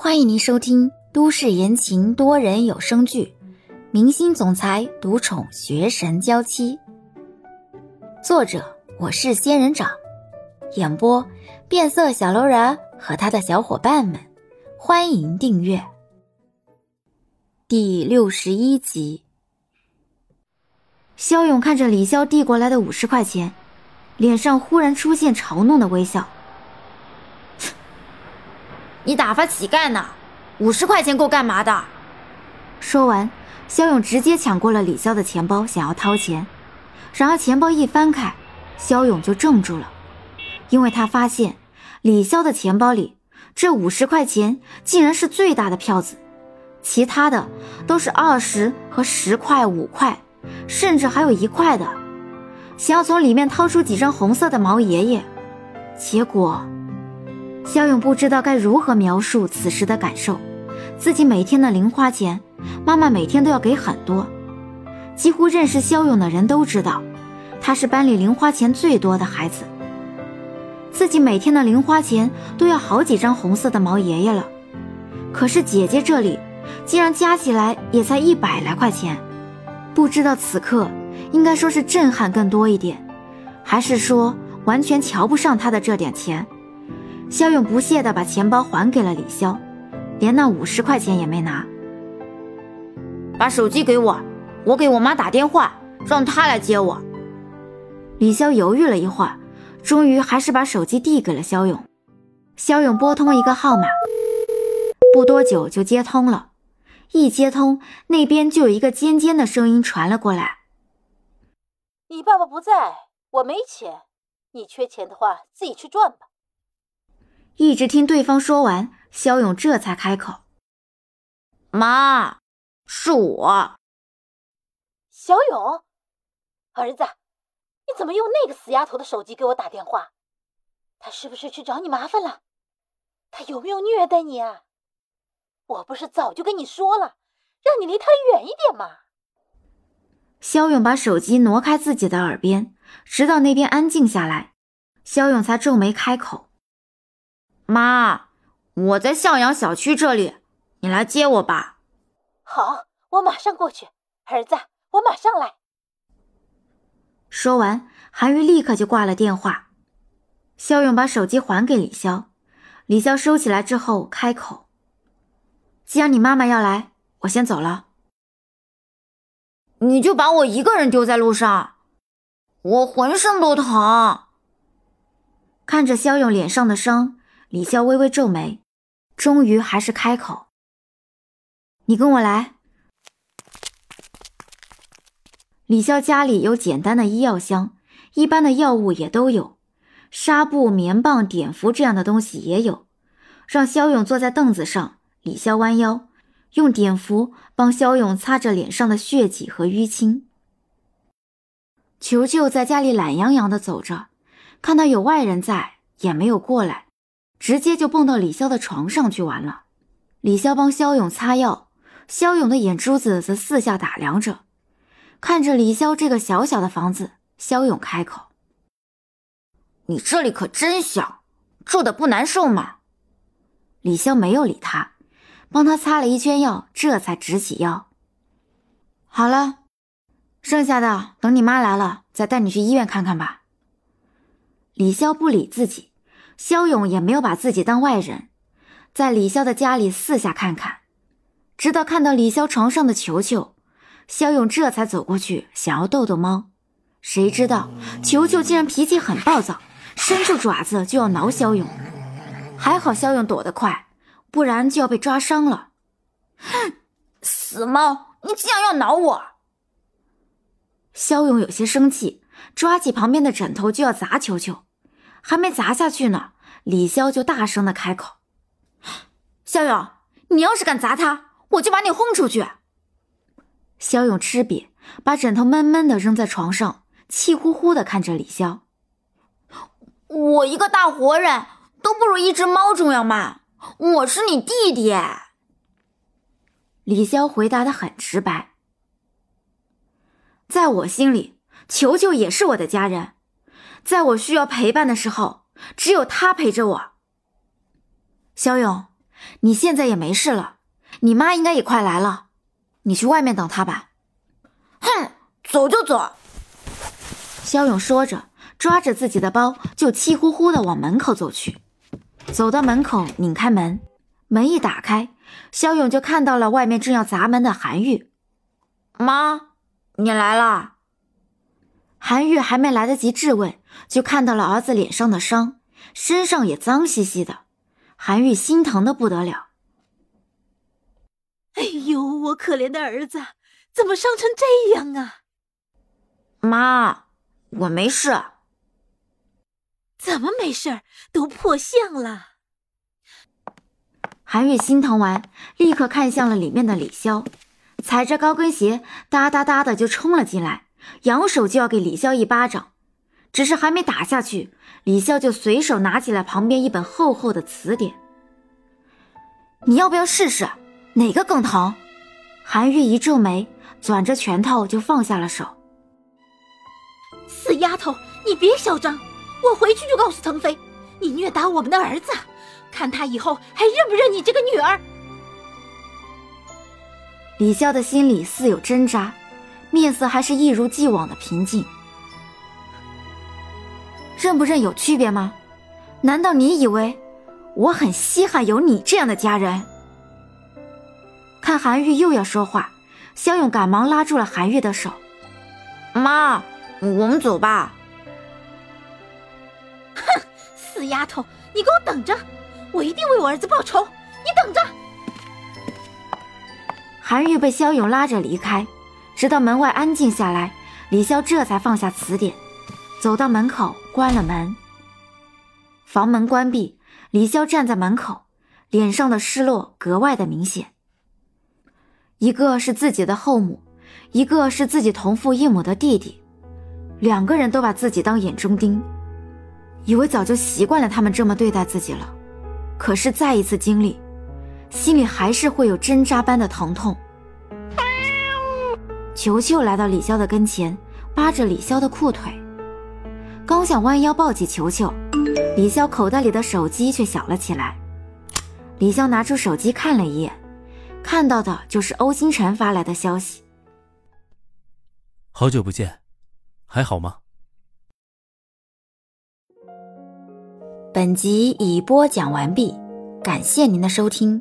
欢迎您收听都市言情多人有声剧《明星总裁独宠学神娇妻》，作者我是仙人掌，演播变色小楼人和他的小伙伴们。欢迎订阅第六十一集。肖勇看着李潇递过来的五十块钱，脸上忽然出现嘲弄的微笑。你打发乞丐呢？五十块钱够干嘛的？说完，肖勇直接抢过了李潇的钱包，想要掏钱。然而钱包一翻开，肖勇就怔住了，因为他发现李潇的钱包里这五十块钱竟然是最大的票子，其他的都是二十和十块、五块，甚至还有一块的。想要从里面掏出几张红色的毛爷爷，结果。肖勇不知道该如何描述此时的感受，自己每天的零花钱，妈妈每天都要给很多。几乎认识肖勇的人都知道，他是班里零花钱最多的孩子。自己每天的零花钱都要好几张红色的毛爷爷了，可是姐姐这里竟然加起来也才一百来块钱。不知道此刻应该说是震撼更多一点，还是说完全瞧不上他的这点钱。肖勇不屑地把钱包还给了李潇，连那五十块钱也没拿。把手机给我，我给我妈打电话，让她来接我。李潇犹豫了一会儿，终于还是把手机递给了肖勇。肖勇拨通一个号码，不多久就接通了。一接通，那边就有一个尖尖的声音传了过来：“你爸爸不在，我没钱，你缺钱的话自己去赚吧。”一直听对方说完，肖勇这才开口：“妈，是我。”小勇，儿子，你怎么用那个死丫头的手机给我打电话？她是不是去找你麻烦了？她有没有虐待你啊？我不是早就跟你说了，让你离她远一点吗？肖勇把手机挪开自己的耳边，直到那边安静下来，肖勇才皱眉开口。妈，我在向阳小区这里，你来接我吧。好，我马上过去。儿子，我马上来。说完，韩愈立刻就挂了电话。肖勇把手机还给李潇，李潇收起来之后开口：“既然你妈妈要来，我先走了。你就把我一个人丢在路上，我浑身都疼。”看着肖勇脸上的伤。李潇微微皱眉，终于还是开口：“你跟我来。”李潇家里有简单的医药箱，一般的药物也都有，纱布、棉棒、碘伏这样的东西也有。让肖勇坐在凳子上，李潇弯腰，用碘伏帮肖勇擦着脸上的血迹和淤青。球球在家里懒洋洋的走着，看到有外人在，也没有过来。直接就蹦到李潇的床上去玩了。李潇帮肖勇擦药，肖勇的眼珠子则四下打量着，看着李潇这个小小的房子，肖勇开口：“你这里可真小，住的不难受吗？”李潇没有理他，帮他擦了一圈药，这才直起腰：“好了，剩下的等你妈来了再带你去医院看看吧。”李潇不理自己。肖勇也没有把自己当外人，在李潇的家里四下看看，直到看到李潇床上的球球，肖勇这才走过去想要逗逗猫，谁知道球球竟然脾气很暴躁，伸出爪子就要挠肖勇，还好肖勇躲得快，不然就要被抓伤了。哼，死猫，你竟然要挠我！肖勇有些生气，抓起旁边的枕头就要砸球球。还没砸下去呢，李潇就大声的开口：“肖勇，你要是敢砸他，我就把你轰出去。”肖勇吃瘪，把枕头闷闷的扔在床上，气呼呼的看着李潇：“我一个大活人都不如一只猫重要吗？我是你弟弟。”李潇回答的很直白：“在我心里，球球也是我的家人。”在我需要陪伴的时候，只有他陪着我。肖勇，你现在也没事了，你妈应该也快来了，你去外面等她吧。哼，走就走。肖勇说着，抓着自己的包就气呼呼的往门口走去。走到门口，拧开门，门一打开，肖勇就看到了外面正要砸门的韩玉。妈，你来了！韩玉还没来得及质问，就看到了儿子脸上的伤，身上也脏兮兮的。韩玉心疼的不得了。哎呦，我可怜的儿子，怎么伤成这样啊？妈，我没事。怎么没事？都破相了。韩玉心疼完，立刻看向了里面的李潇，踩着高跟鞋哒哒哒的就冲了进来，扬手就要给李潇一巴掌。只是还没打下去，李潇就随手拿起来旁边一本厚厚的词典。你要不要试试，哪个更疼？韩玉一皱眉，攥着拳头就放下了手。死丫头，你别嚣张！我回去就告诉腾飞，你虐打我们的儿子，看他以后还认不认你这个女儿。李潇的心里似有挣扎，面色还是一如既往的平静。认不认有区别吗？难道你以为我很稀罕有你这样的家人？看韩玉又要说话，肖勇赶忙拉住了韩玉的手：“妈，我们走吧。”哼，死丫头，你给我等着！我一定为我儿子报仇！你等着！韩玉被肖勇拉着离开，直到门外安静下来，李潇这才放下词典，走到门口关了门。房门关闭，李潇站在门口，脸上的失落格外的明显。一个是自己的后母，一个是自己同父异母的弟弟，两个人都把自己当眼中钉。以为早就习惯了他们这么对待自己了，可是再一次经历，心里还是会有针扎般的疼痛。球球来到李潇的跟前，扒着李潇的裤腿，刚想弯腰抱起球球，李潇口袋里的手机却响了起来。李潇拿出手机看了一眼，看到的就是欧星辰发来的消息：“好久不见，还好吗？”本集已播讲完毕，感谢您的收听。